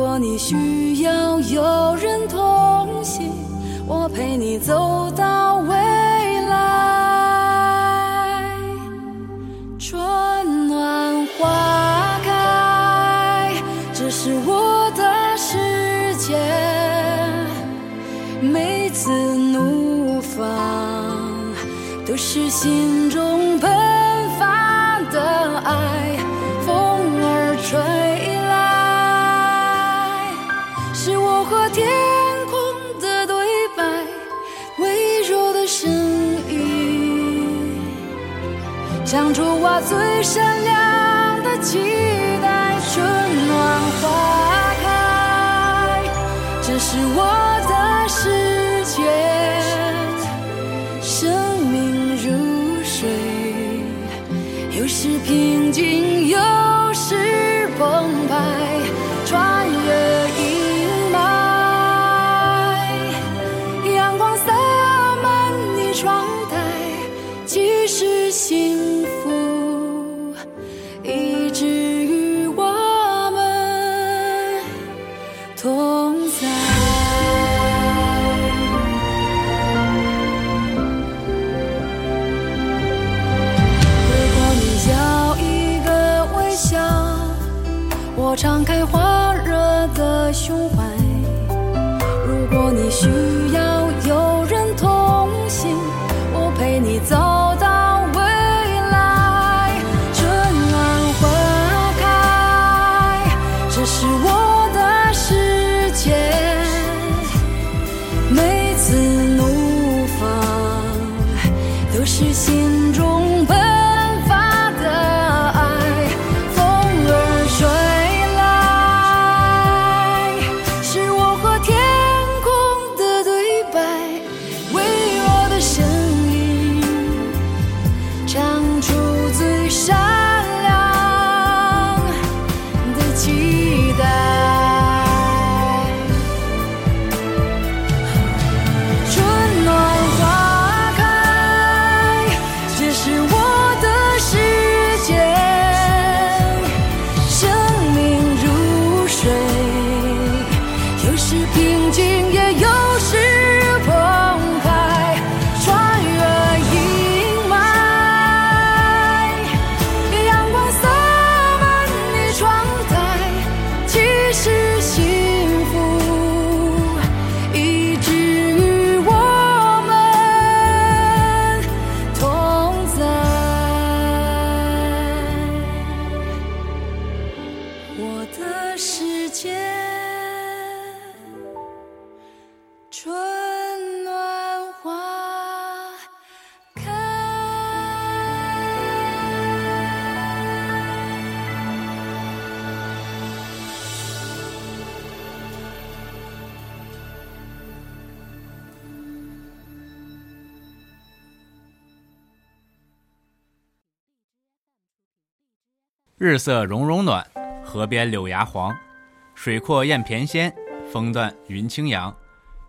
如果你需要有人同行，我陪你走到未来。春暖花开，这是我的世界。每次怒放，都是心中喷发的爱。风儿吹。唱出我最闪亮的期待。春暖花开，这是我的世界。生命如水，有时平静，有时澎日色融融暖，河边柳芽黄，水阔雁翩跹，风断云轻扬，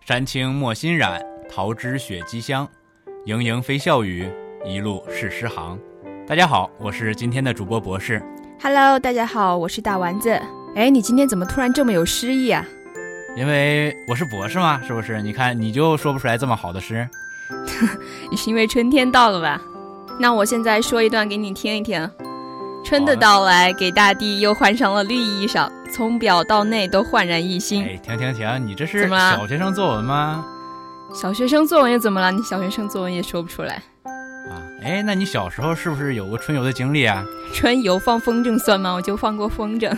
山青墨心染，桃枝雪肌香，盈盈飞笑语，一路是诗行。大家好，我是今天的主播博士。Hello，大家好，我是大丸子。哎，你今天怎么突然这么有诗意啊？因为我是博士嘛，是不是？你看你就说不出来这么好的诗。你是因为春天到了吧？那我现在说一段给你听一听。春的到来，给大地又换上了绿衣裳，从表到内都焕然一新。哎，停停停，你这是小学生作文吗？小学生作文又怎么了？你小学生作文也说不出来。啊，哎，那你小时候是不是有过春游的经历啊？春游放风筝算吗？我就放过风筝。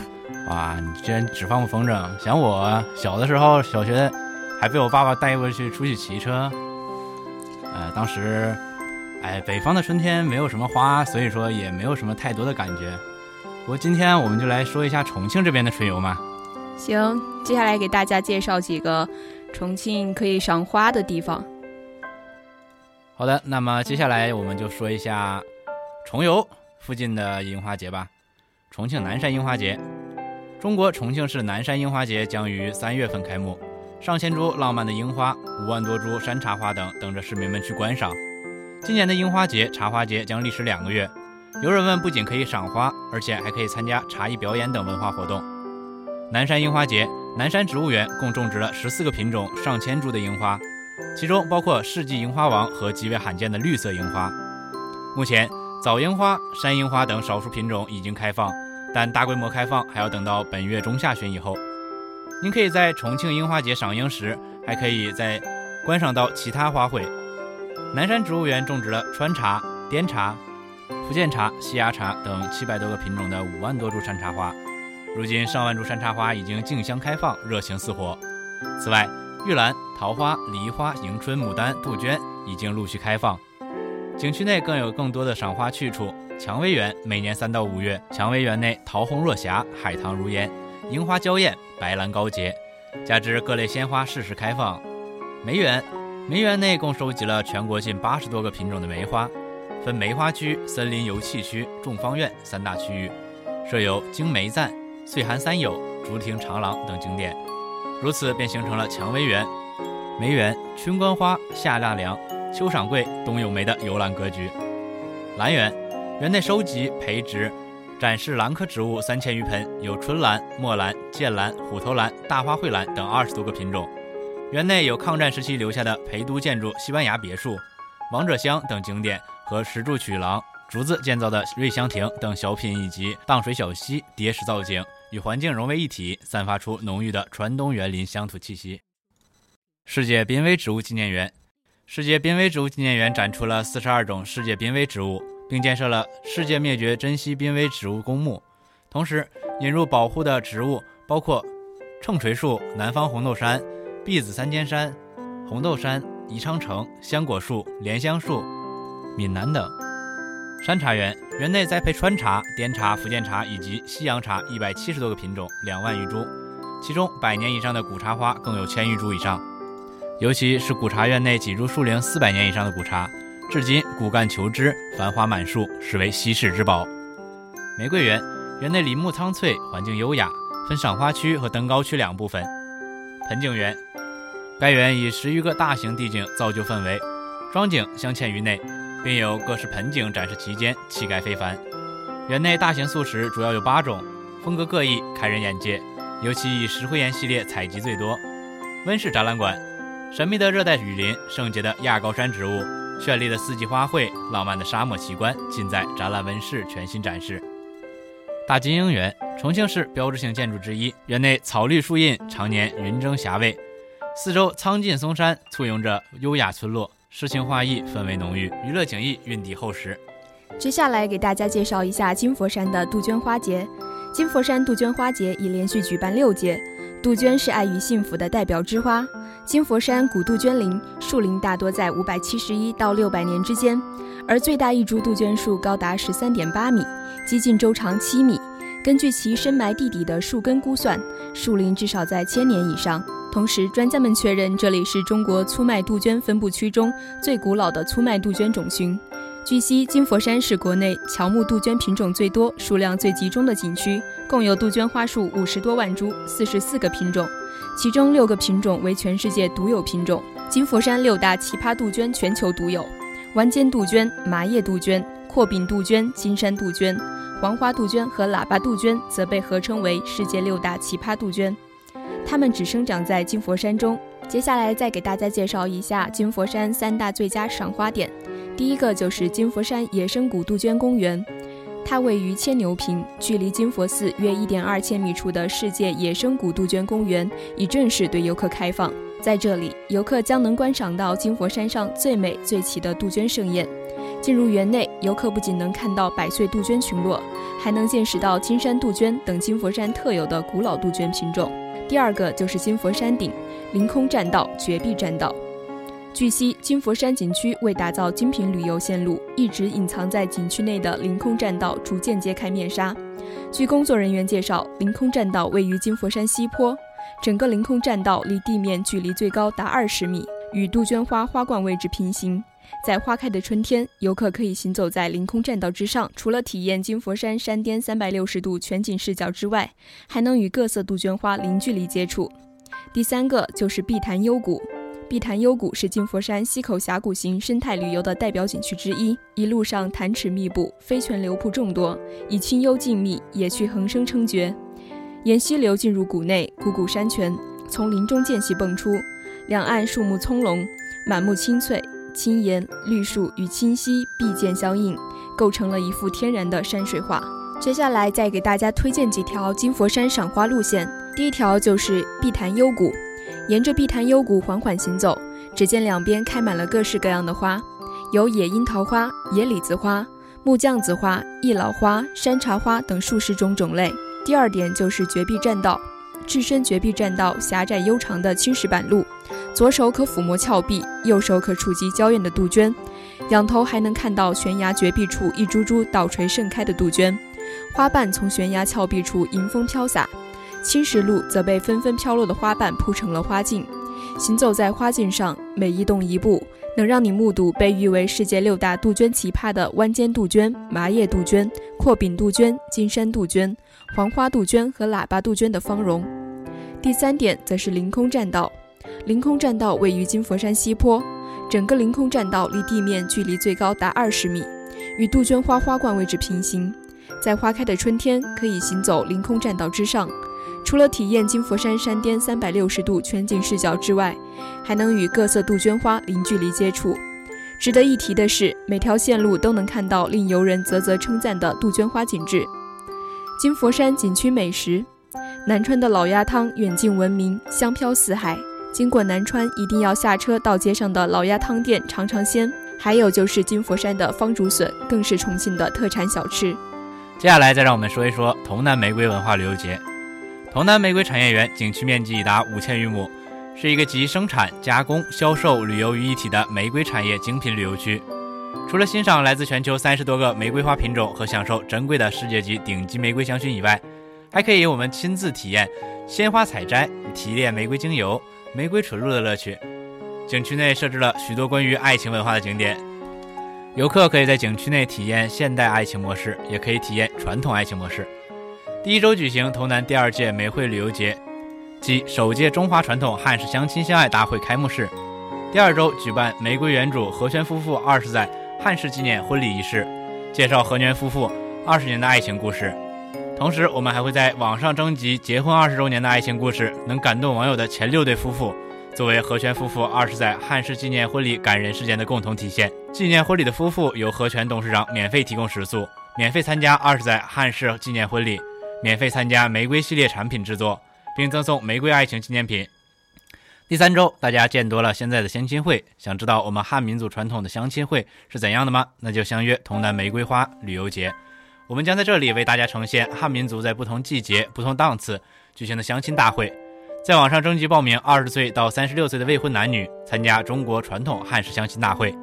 哇，你居然只放过风筝？想我小的时候，小学还被我爸爸带过去出去骑车。呃，当时，哎，北方的春天没有什么花，所以说也没有什么太多的感觉。不过今天我们就来说一下重庆这边的春游嘛。行，接下来给大家介绍几个重庆可以赏花的地方。好的，那么接下来我们就说一下重游附近的樱花节吧。重庆南山樱花节，中国重庆市南山樱花节将于三月份开幕，上千株浪漫的樱花，五万多株山茶花等等着市民们去观赏。今年的樱花节、茶花节将历时两个月，游人们不仅可以赏花，而且还可以参加茶艺表演等文化活动。南山樱花节，南山植物园共种植了十四个品种、上千株的樱花。其中包括世纪樱花王和极为罕见的绿色樱花。目前，早樱花、山樱花等少数品种已经开放，但大规模开放还要等到本月中下旬以后。您可以在重庆樱花节赏樱时，还可以在观赏到其他花卉。南山植物园种植了川茶、滇茶、福建茶、西芽茶等七百多个品种的五万多株山茶花。如今，上万株山茶花已经竞相开放，热情似火。此外，玉兰、桃花、梨花、迎春、牡丹、杜鹃已经陆续开放，景区内更有更多的赏花去处。蔷薇园每年三到五月，蔷薇园内桃红若霞，海棠如烟，樱花娇艳，白兰高洁，加之各类鲜花适时开放。梅园，梅园内共收集了全国近八十多个品种的梅花，分梅花区、森林游憩区、众芳苑三大区域，设有京梅赞、岁寒三友、竹亭长廊等景点。如此便形成了蔷薇园、梅园、春观花、夏纳凉、秋赏桂、冬咏梅的游览格局。兰园园内收集、培植、展示兰科植物三千余盆，有春兰、墨兰、剑兰、虎头兰、大花蕙兰等二十多个品种。园内有抗战时期留下的陪都建筑西班牙别墅、王者乡等景点和石柱曲廊、竹子建造的瑞香亭等小品，以及荡水小溪、叠石造景。与环境融为一体，散发出浓郁的川东园林乡土气息。世界濒危植物纪念园，世界濒危植物纪念园展出了四十二种世界濒危植物，并建设了世界灭绝珍稀濒危植物公墓。同时，引入保护的植物包括秤锤树、南方红豆杉、碧紫三尖山、红豆杉、宜昌城、香果树、莲香树、闽南等。山茶园园内栽培川茶、滇茶、福建茶以及西洋茶一百七十多个品种，两万余株，其中百年以上的古茶花更有千余株以上。尤其是古茶园内几株树龄四百年以上的古茶，至今骨干求枝，繁花满树，实为稀世之宝。玫瑰园园内林木苍翠，环境优雅，分赏花区和登高区两部分。盆景园该园以十余个大型地景造就氛围，庄景镶嵌于内。并有各式盆景展示其间，气概非凡。园内大型素食主要有八种，风格各异，开人眼界。尤其以石灰岩系列采集最多。温室展览馆，神秘的热带雨林，圣洁的亚高山植物，绚丽的四季花卉，浪漫的沙漠奇观，尽在展览温室全新展示。大金鹰园，重庆市标志性建筑之一，园内草绿树荫，常年云蒸霞蔚，四周苍劲松山，簇拥着优雅村落。诗情画意，氛围浓郁；娱乐景逸，蕴底厚实。接下来给大家介绍一下金佛山的杜鹃花节。金佛山杜鹃花节已连续举办六届。杜鹃是爱与幸福的代表之花。金佛山古杜鹃林树龄大多在五百七十一到六百年之间，而最大一株杜鹃树高达十三点八米，基茎周长七米。根据其深埋地底的树根估算，树龄至少在千年以上。同时，专家们确认这里是中国粗麦杜鹃分布区中最古老的粗麦杜鹃种群。据悉，金佛山是国内乔木杜鹃品种最多、数量最集中的景区，共有杜鹃花树五十多万株，四十四个品种，其中六个品种为全世界独有品种。金佛山六大奇葩杜鹃全球独有：丸尖杜鹃、麻叶杜鹃、阔柄杜鹃、金山杜鹃、黄花杜鹃和喇叭杜鹃则被合称为世界六大奇葩杜鹃。它们只生长在金佛山中。接下来再给大家介绍一下金佛山三大最佳赏花点。第一个就是金佛山野生古杜鹃公园，它位于牵牛坪，距离金佛寺约一点二千米处的世界野生古杜鹃公园已正式对游客开放。在这里，游客将能观赏到金佛山上最美最奇的杜鹃盛宴。进入园内，游客不仅能看到百岁杜鹃群落，还能见识到金山杜鹃等金佛山特有的古老杜鹃品种。第二个就是金佛山顶凌空栈道、绝壁栈道。据悉，金佛山景区为打造精品旅游线路，一直隐藏在景区内的凌空栈道逐渐揭开面纱。据工作人员介绍，凌空栈道位于金佛山西坡，整个凌空栈道离地面距离最高达二十米，与杜鹃花花冠位置平行。在花开的春天，游客可以行走在凌空栈道之上，除了体验金佛山山巅三百六十度全景视角之外，还能与各色杜鹃花零距离接触。第三个就是碧潭幽谷，碧潭幽谷是金佛山溪口峡谷型生态旅游的代表景区之一，一路上潭池密布，飞泉流瀑众多，以清幽静谧、野趣横生称绝。沿溪流进入谷内，汩汩山泉从林中间隙迸出，两岸树木葱茏，满目青翠。青岩绿树与清溪碧涧相映，构成了一幅天然的山水画。接下来再给大家推荐几条金佛山赏花路线。第一条就是碧潭幽谷，沿着碧潭幽谷缓缓行走，只见两边开满了各式各样的花，有野樱桃花、野李子花、木匠子花、一老花、山茶花等数十种种类。第二点就是绝壁栈道，置身绝壁栈道狭窄悠长的青石板路。左手可抚摸峭壁，右手可触及娇艳的杜鹃，仰头还能看到悬崖绝壁处一株株倒垂盛开的杜鹃，花瓣从悬崖峭壁处迎风飘洒，青石路则被纷纷飘落的花瓣铺成了花径。行走在花径上，每一动一步，能让你目睹被誉为世界六大杜鹃奇葩的弯尖杜鹃、麻叶杜鹃、阔柄杜鹃、金山杜鹃、黄花杜鹃和喇叭杜鹃的芳容。第三点则是凌空栈道。凌空栈道位于金佛山西坡，整个凌空栈道离地面距离最高达二十米，与杜鹃花花冠位置平行。在花开的春天，可以行走凌空栈道之上，除了体验金佛山山巅三百六十度全景视角之外，还能与各色杜鹃花零距离接触。值得一提的是，每条线路都能看到令游人啧啧称赞的杜鹃花景致。金佛山景区美食，南川的老鸭汤远近闻名，香飘四海。经过南川，一定要下车到街上的老鸭汤店尝尝鲜。还有就是金佛山的方竹笋，更是重庆的特产小吃。接下来再让我们说一说潼南玫瑰文化旅游节。潼南玫瑰产业园景区面积已达五千余亩，是一个集生产、加工、销售、旅游于一体的玫瑰产业精品旅游区。除了欣赏来自全球三十多个玫瑰花品种和享受珍贵的世界级顶级玫瑰香薰以外，还可以我们亲自体验鲜花采摘、提炼玫瑰精油。玫瑰纯露的乐趣，景区内设置了许多关于爱情文化的景点，游客可以在景区内体验现代爱情模式，也可以体验传统爱情模式。第一周举行潼南第二届玫瑰旅游节及首届中华传统汉式相亲相爱大会开幕式，第二周举办玫瑰园主何泉夫妇二十载汉式纪念婚礼仪式，介绍何泉夫妇二十年的爱情故事。同时，我们还会在网上征集结婚二十周年的爱情故事，能感动网友的前六对夫妇，作为何泉夫妇二十载汉式纪念婚礼感人事件的共同体现。纪念婚礼的夫妇由何泉董事长免费提供食宿，免费参加二十载汉式纪念婚礼，免费参加玫瑰系列产品制作，并赠送玫瑰爱情纪念品。第三周，大家见多了现在的相亲会，想知道我们汉民族传统的相亲会是怎样的吗？那就相约潼南玫瑰花旅游节。我们将在这里为大家呈现汉民族在不同季节、不同档次举行的相亲大会。在网上征集报名二十岁到三十六岁的未婚男女参加中国传统汉式相亲大会。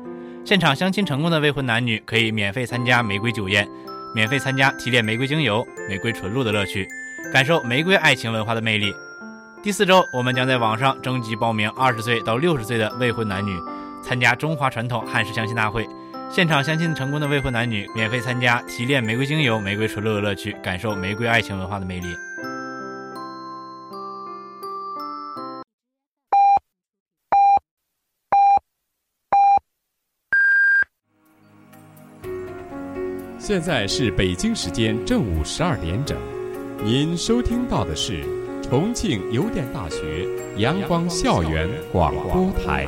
现场相亲成功的未婚男女可以免费参加玫瑰酒宴，免费参加提炼玫瑰精油、玫瑰纯露的乐趣，感受玫瑰爱情文化的魅力。第四周，我们将在网上征集报名二十岁到六十岁的未婚男女参加中华传统汉式相亲大会。现场相亲成功的未婚男女免费参加提炼玫瑰精油、玫瑰纯露的乐趣，感受玫瑰爱情文化的魅力。现在是北京时间正午十二点整，您收听到的是重庆邮电大学阳光校园广播台。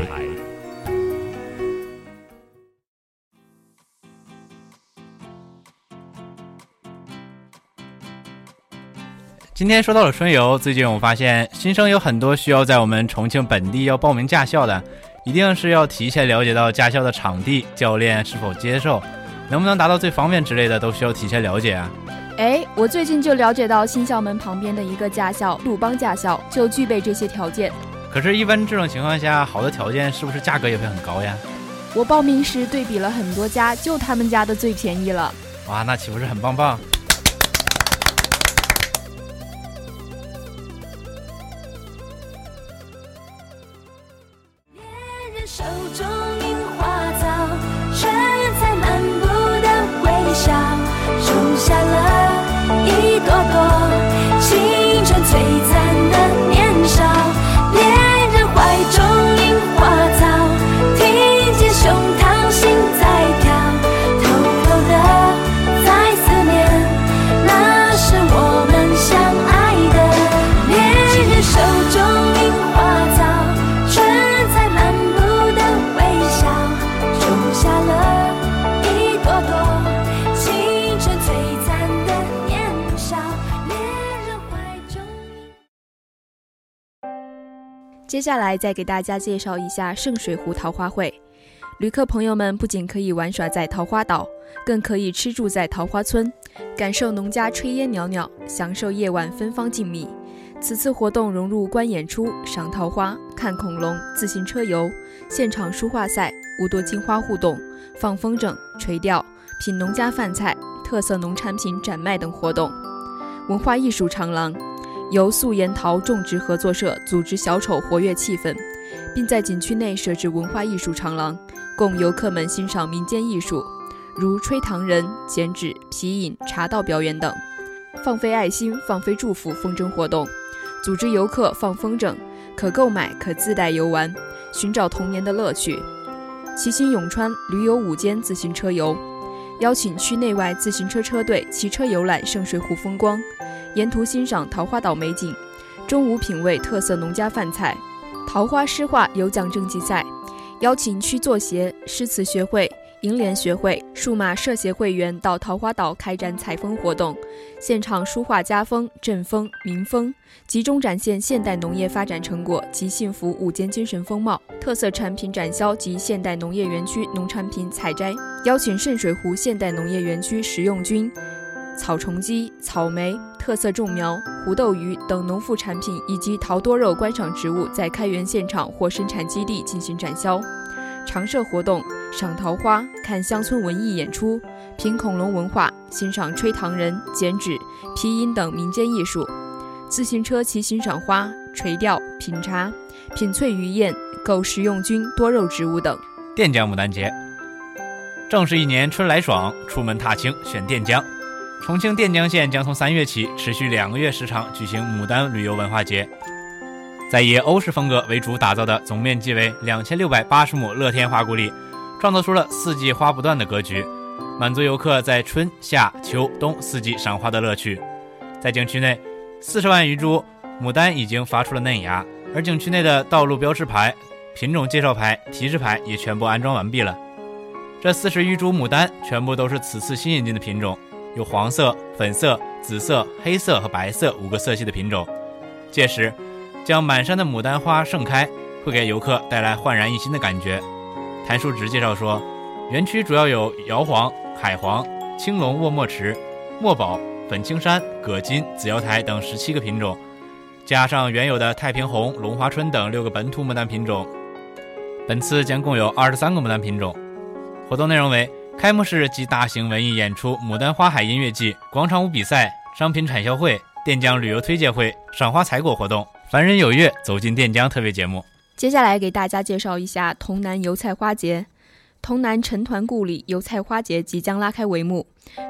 今天说到了春游，最近我发现新生有很多需要在我们重庆本地要报名驾校的，一定是要提前了解到驾校的场地、教练是否接受，能不能达到最方便之类的，都需要提前了解啊。哎，我最近就了解到新校门旁边的一个驾校鲁邦驾校就具备这些条件。可是，一般这种情况下，好的条件是不是价格也会很高呀？我报名时对比了很多家，就他们家的最便宜了。哇，那岂不是很棒棒？手中樱花草春在漫步的微笑种下了一朵朵青春璀璨。接下来再给大家介绍一下圣水湖桃花会。旅客朋友们不仅可以玩耍在桃花岛，更可以吃住在桃花村，感受农家炊烟袅袅，享受夜晚芬芳静谧。此次活动融入观演出、赏桃花、看恐龙、自行车游、现场书画赛、五朵金花互动、放风筝、垂钓、品农家饭菜、特色农产品展卖等活动。文化艺术长廊。由素颜桃种植合作社组织小丑活跃气氛，并在景区内设置文化艺术长廊，供游客们欣赏民间艺术，如吹糖人、剪纸、皮影、茶道表演等。放飞爱心、放飞祝福风筝活动，组织游客放风筝，可购买可自带游玩，寻找童年的乐趣。骑行永川驴友午间自行车游，邀请区内外自行车车队骑车游览圣水湖风光。沿途欣赏桃花岛美景，中午品味特色农家饭菜，桃花诗画有奖征集赛，邀请区作协、诗词学会、银联学会、数码社协会员到桃花岛开展采风活动，现场书画家风、镇风、民风，集中展现现代农业发展成果及幸福五间精神风貌，特色产品展销及现代农业园区农产品采摘，邀请圣水湖现代农业园区食用菌。草虫鸡、草莓、特色种苗、胡豆鱼等农副产品，以及桃多肉观赏植物，在开园现场或生产基地进行展销。常设活动：赏桃花、看乡村文艺演出、品恐龙文化、欣赏吹糖人、剪纸、皮影等民间艺术。自行车骑欣赏花、垂钓、品茶、品翠鱼宴、购食用菌、多肉植物等。垫江牡丹节，正是一年春来爽，出门踏青选垫江。重庆垫江县将从三月起持续两个月时长举行牡丹旅游文化节，在以欧式风格为主打造的总面积为两千六百八十亩乐天花谷里，创造出了四季花不断的格局，满足游客在春夏秋冬四季赏花的乐趣。在景区内，四十万余株牡丹已经发出了嫩芽，而景区内的道路标识牌、品种介绍牌、提示牌也全部安装完毕了。这四十余株牡丹全部都是此次新引进的品种。有黄色、粉色、紫色、黑色和白色五个色系的品种。届时，将满山的牡丹花盛开，会给游客带来焕然一新的感觉。谭叔直介绍说，园区主要有瑶黄、海黄、青龙卧墨池、墨宝、粉青山、葛金、紫瑶台等十七个品种，加上原有的太平红、龙华春等六个本土牡丹品种，本次将共有二十三个牡丹品种。活动内容为。开幕式及大型文艺演出、牡丹花海音乐季、广场舞比赛、商品产销会、垫江旅游推介会、赏花采果活动、凡人有约走进垫江特别节目。接下来给大家介绍一下潼南油菜花节。潼南陈团故里油菜花节即将拉开帷幕。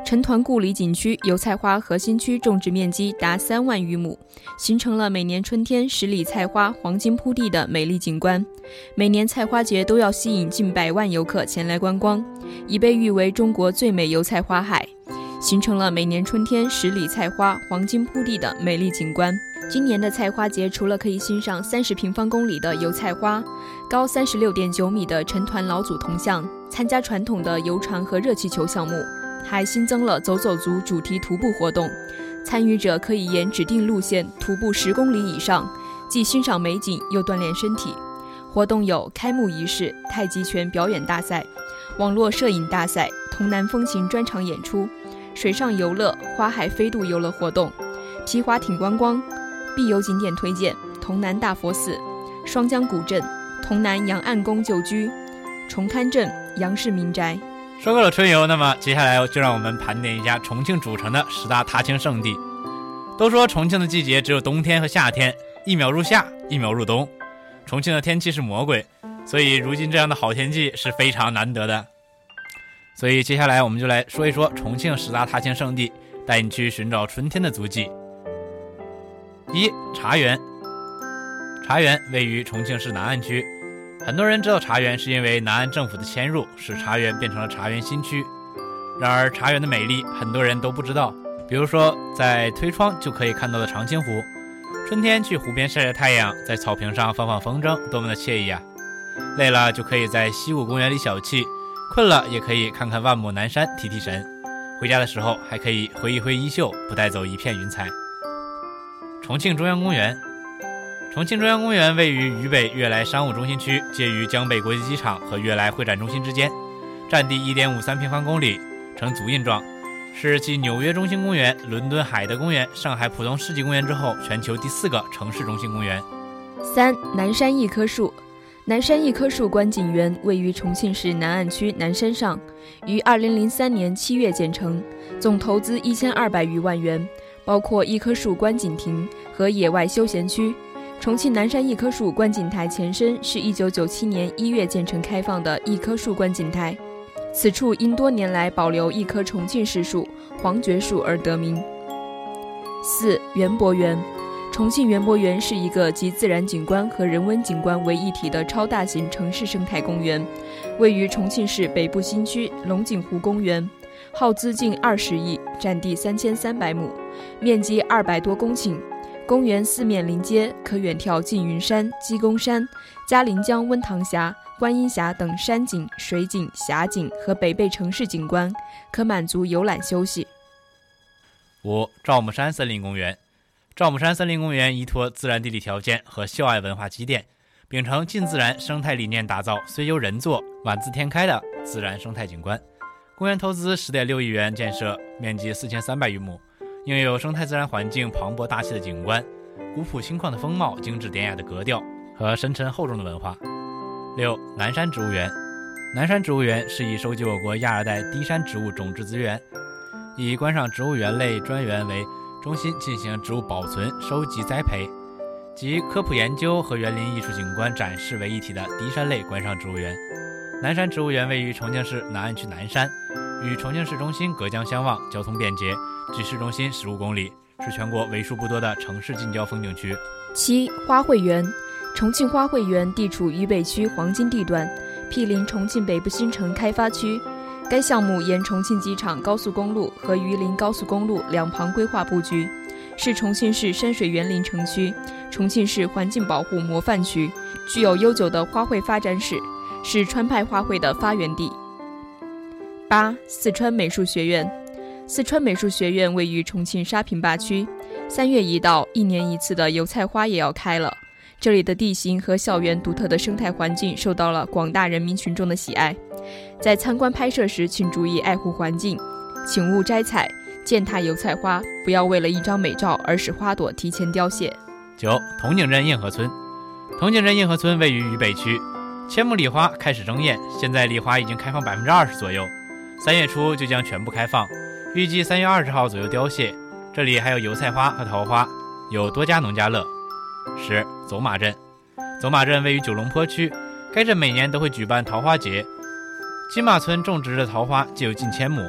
陈团故里景区油菜花核心区种植面积达三万余亩，形成了每年春天十里菜花黄金铺地的美丽景观。每年菜花节都要吸引近百万游客前来观光，已被誉为中国最美油菜花海，形成了每年春天十里菜花黄金铺地的美丽景观。今年的菜花节除了可以欣赏三十平方公里的油菜花、高三十六点九米的陈团老祖铜像、参加传统的游船和热气球项目，还新增了走走族主题徒步活动。参与者可以沿指定路线徒步十公里以上，既欣赏美景又锻炼身体。活动有开幕仪式、太极拳表演大赛、网络摄影大赛、潼南风情专场演出、水上游乐、花海飞渡游乐活动、皮划艇观光。必游景点推荐：潼南大佛寺、双江古镇、潼南杨岸宫旧居、崇龛镇杨氏民宅。说过了春游，那么接下来就让我们盘点一下重庆主城的十大踏青胜地。都说重庆的季节只有冬天和夏天，一秒入夏，一秒入冬。重庆的天气是魔鬼，所以如今这样的好天气是非常难得的。所以接下来我们就来说一说重庆十大踏青胜地，带你去寻找春天的足迹。一茶园，茶园位于重庆市南岸区。很多人知道茶园，是因为南岸政府的迁入，使茶园变成了茶园新区。然而，茶园的美丽很多人都不知道。比如说，在推窗就可以看到的长青湖，春天去湖边晒晒太阳，在草坪上放放风筝，多么的惬意啊！累了就可以在西湖公园里小憩，困了也可以看看万亩南山提提神。回家的时候还可以挥一挥衣袖，不带走一片云彩。重庆中央公园，重庆中央公园位于渝北悦来商务中心区，介于江北国际机场和悦来会展中心之间，占地1.53平方公里，呈足印状，是继纽约中心公园、伦敦海德公园、上海浦东世纪公园之后，全球第四个城市中心公园。三南山一棵树，南山一棵树观景园位于重庆市南岸区南山上，于2003年7月建成，总投资1200余万元。包括一棵树观景亭和野外休闲区。重庆南山一棵树观景台前身是一九九七年一月建成开放的一棵树观景台，此处因多年来保留一棵重庆市树黄桷树而得名。四园博园，重庆园博园是一个集自然景观和人文景观为一体的超大型城市生态公园，位于重庆市北部新区龙井湖公园。耗资近二十亿，占地三千三百亩，面积二百多公顷。公园四面临街，可远眺缙云山、鸡公山、嘉陵江、温塘峡、观音峡等山景、水景、峡景和北碚城市景观，可满足游览休息。五赵木山森林公园，赵母山森林公园依托自然地理条件和孝爱文化积淀，秉承近自然生态理念，打造虽由人作、万字天开的自然生态景观。公园投资十点六亿元建设，面积四千三百余亩，拥有生态自然环境磅礴大气的景观、古朴清旷的风貌、精致典雅的格调和深沉厚重的文化。六南山植物园，南山植物园是以收集我国亚热带低山植物种质资源，以观赏植物园类专园为中心进行植物保存、收集、栽培及科普研究和园林艺术景观展示为一体的低山类观赏植物园。南山植物园位于重庆市南岸区南山，与重庆市中心隔江相望，交通便捷，距市中心十五公里，是全国为数不多的城市近郊风景区。七花卉园，重庆花卉园地处渝北区黄金地段，毗邻重庆北部新城开发区。该项目沿重庆机场高速公路和榆林高速公路两旁规划布局，是重庆市山水园林城区、重庆市环境保护模范区，具有悠久的花卉发展史。是川派花卉的发源地。八、四川美术学院，四川美术学院位于重庆沙坪坝区。三月一到，一年一次的油菜花也要开了。这里的地形和校园独特的生态环境受到了广大人民群众的喜爱。在参观拍摄时，请注意爱护环境，请勿摘采、践踏油菜花，不要为了一张美照而使花朵提前凋谢。九、铜井镇硬河村，铜井镇硬河村位于渝北区。千亩梨花开始争艳，现在梨花已经开放百分之二十左右，三月初就将全部开放，预计三月二十号左右凋谢。这里还有油菜花和桃花，有多家农家乐。十走马镇，走马镇位于九龙坡区，该镇每年都会举办桃花节，金马村种植的桃花就有近千亩。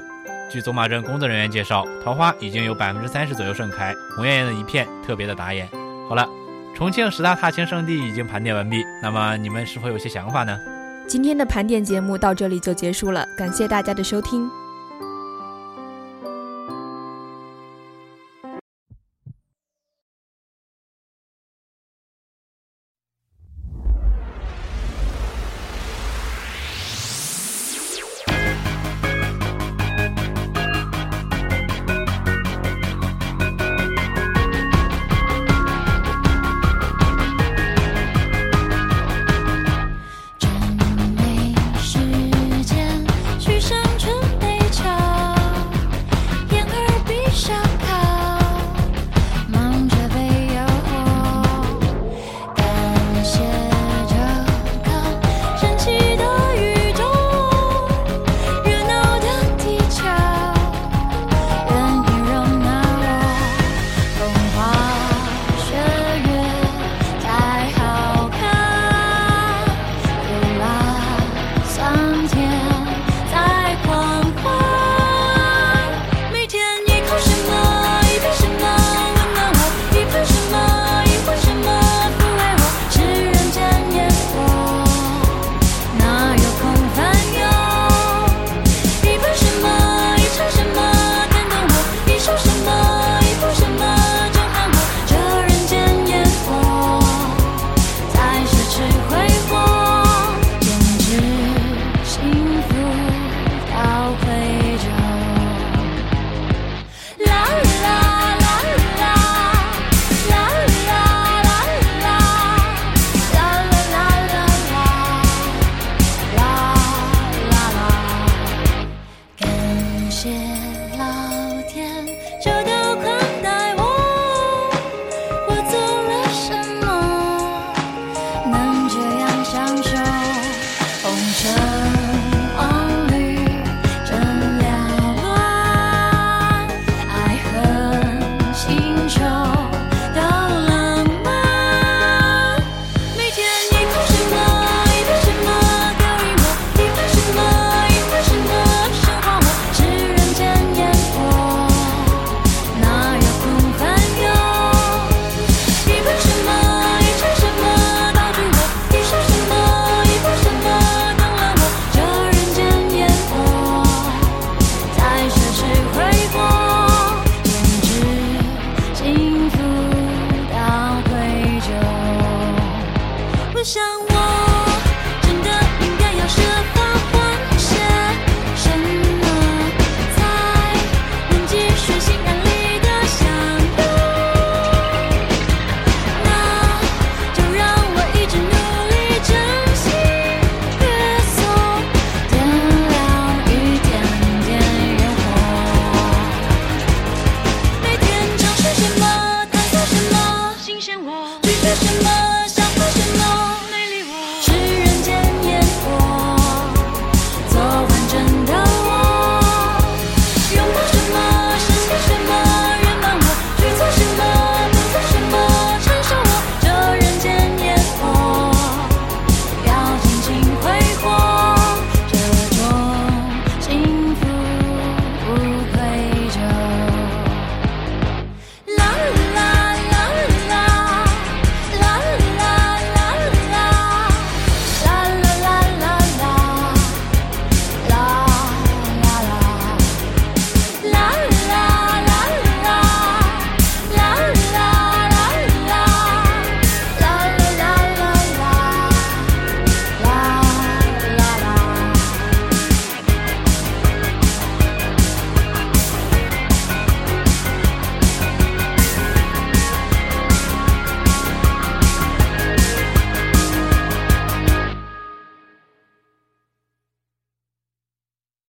据走马镇工作人员介绍，桃花已经有百分之三十左右盛开，红艳艳的一片，特别的打眼。好了，重庆十大踏青胜地已经盘点完毕，那么你们是否有些想法呢？今天的盘点节目到这里就结束了，感谢大家的收听。